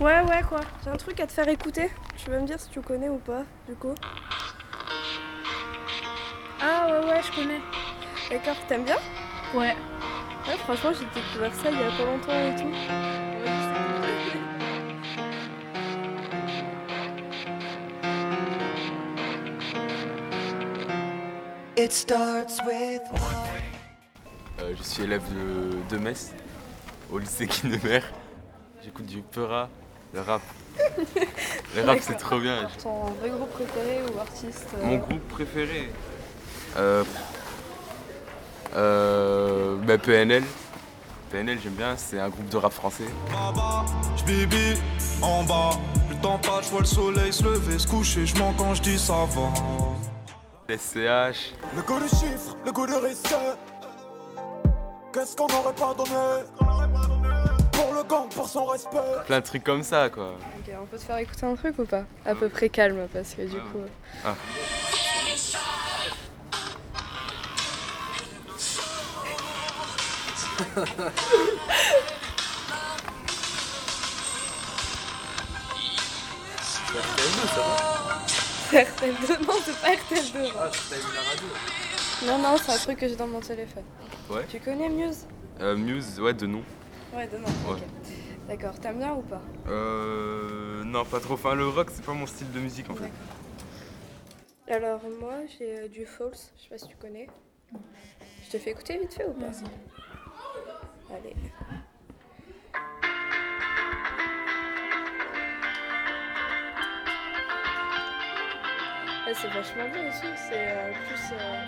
Ouais, ouais, quoi. J'ai un truc à te faire écouter. Tu vas me dire si tu connais ou pas, du coup? Ah ouais, ouais, je connais. D'accord, t'aimes bien? Ouais. Ouais, franchement, j'ai découvert ça il y a pas longtemps et tout. It starts with Euh, je suis élève de, de Metz, au lycée Kindemer. J'écoute du Peura, le rap. Le rap, c'est trop bien. Ton vrai groupe préféré ou artiste euh, Mon groupe préféré euh, euh, bah, PNL. PNL, j'aime bien, c'est un groupe de rap français. J'bibi en bas. Le temps passe, je vois le soleil se lever, se coucher, je mens quand je dis ça va. SCH, Le goût des chiffres, le goût de risque. Qu'est-ce qu'on n'aurait pas donné? Pour le gang, pour son respect. plein de trucs comme ça quoi. Ok, on peut te faire écouter un truc ou pas À peu près calme, parce que du coup... Ah. RTL2, non, c'est pas RTL2. Ah, t'as vu la radio Non, non, c'est un truc que j'ai dans mon téléphone. Ouais. Tu connais Muse? Euh, Muse, ouais, de nom. Ouais, de nom. Ouais. D'accord, t'aimes bien ou pas Euh. Non, pas trop. Enfin, le rock, c'est pas mon style de musique en fait. Alors, moi, j'ai euh, du False, je sais pas si tu connais. Je te fais écouter vite fait ou pas Allez. Ah, c'est vachement bien aussi, c'est euh, plus. euh,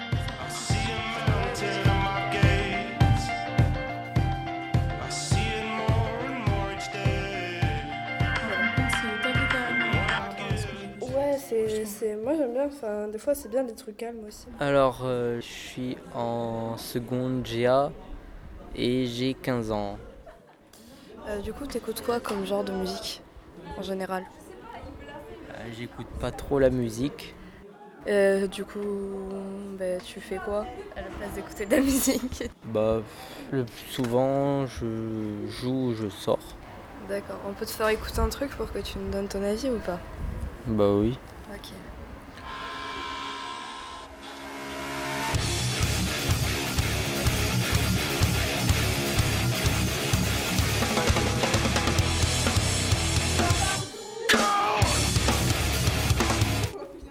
c'est. Moi j'aime bien, enfin, des fois c'est bien des trucs calmes aussi. Alors, euh, je suis en seconde GA et j'ai 15 ans. Euh, du coup, t'écoutes quoi comme genre de musique en général? Euh, J'écoute pas trop la musique. Euh, Du coup, bah, tu fais quoi à la place d'écouter de la musique? Bah, le plus souvent, je joue ou je sors. D'accord, on peut te faire écouter un truc pour que tu nous donnes ton avis ou pas? Bah oui. Ok.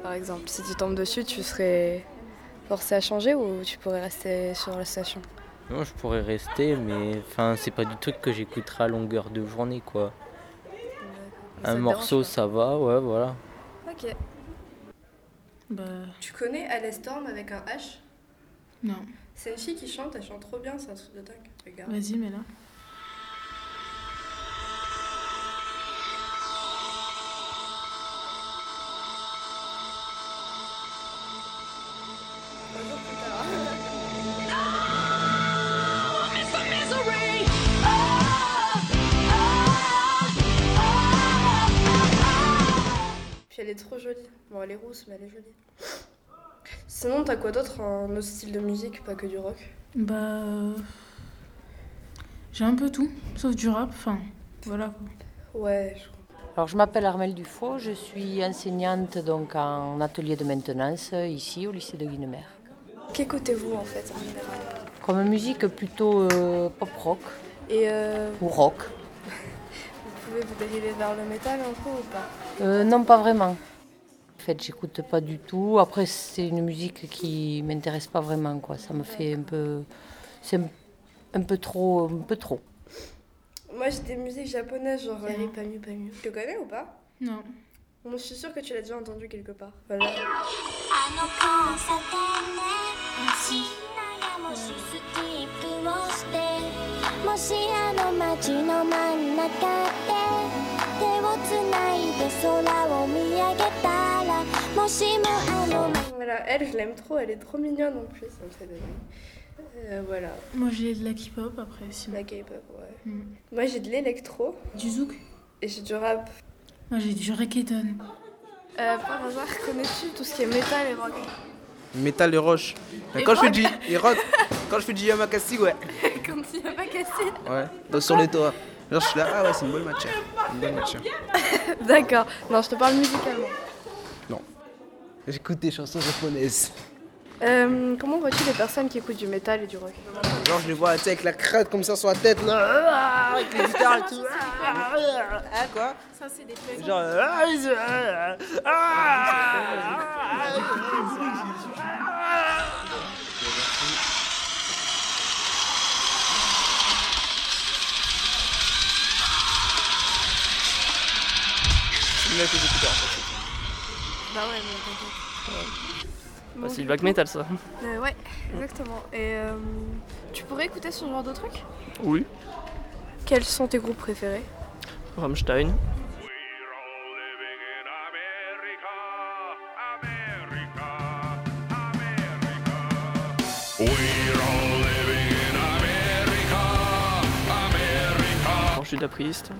Par exemple, si tu tombes dessus, tu serais forcé à changer ou tu pourrais rester sur la station? Non, je pourrais rester, mais enfin, c'est pas du truc que j'écouterai à longueur de journée, quoi. Un morceau, dérange ça va, ouais, voilà. Ok. Bah, Tu connais Alice Storm avec un H? Non. C'est une fille qui chante, elle chante trop bien, c'est un truc de dingue. Regarde. Vas-y, mais là. Elle est trop jolie. Bon, elle est rousse, mais elle est jolie. Sinon, t'as quoi d'autre Un autre style de musique, pas que du rock? Bah. J'ai un peu tout, sauf du rap. Enfin, voilà. Ouais, je crois. Alors, je m'appelle Armelle Dufaux, je suis enseignante donc en atelier de maintenance ici au lycée de Guinemer. Qu'écoutez-vous en fait en général? Comme musique plutôt euh, pop rock Et euh, ou rock. vous pouvez vous dériver vers le métal un peu ou pas? Euh, non, pas vraiment. En fait, j'écoute pas du tout. Après, c'est une musique qui m'intéresse pas vraiment, quoi. Ça me fait un peu, c'est un, un peu trop, un peu trop. Moi j'ai des musiques japonaises, genre Eri Pamu Pamu. Tu le connais ou pas? Non. Bon, je suis sûre que tu l'as déjà entendu quelque part. Voilà. Elle, je l'aime trop, elle est trop mignonne en plus, ça me fait euh. Moi j'ai de la K-pop après aussi. La K-pop, ouais. Mm. Moi j'ai de l'électro. Du zouk. Et j'ai du rap. Moi j'ai du reggaeton. Euh, par hasard, connais-tu tout ce qui est métal et rock Métal et roche. Quand. Je dis, et rock quand je fais du Yamakasi, ouais. quand tu Yamakasi Ouais, dans, sur les toits. Genre, je suis là, ah ouais, c'est une bonne matière. Une bonne matière. D'accord. Non, je te parle musicalement. J'écoute des chansons japonaises. Euh, comment vois-tu les personnes qui écoutent du métal et du rock Genre, je les vois, tu sais, avec la crête comme ça sur la tête, là. ah, Avec les guitares et tout. Ah, ah, quoi Ça, c'est des Genre. ah, ils- ah, ah, C'est écouteurs, en fait. Bah ouais, mais t'inquiète. Bah, c'est du black coup- metal, ça. Euh, ouais, exactement. Et euh, tu pourrais écouter ce genre de truc? Oui. Quels sont tes groupes préférés? Rammstein. Judas Priest.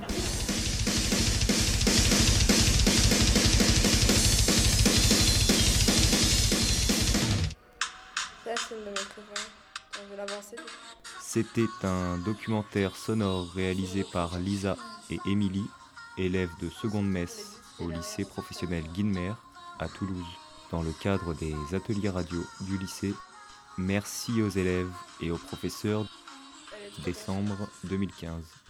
De veut l'avancer. C'était un documentaire sonore réalisé par Lisa et Émilie, élèves de seconde messe au lycée professionnel Guinmer à Toulouse, dans le cadre des ateliers radio du lycée. Merci aux élèves et aux professeurs. Décembre 2015.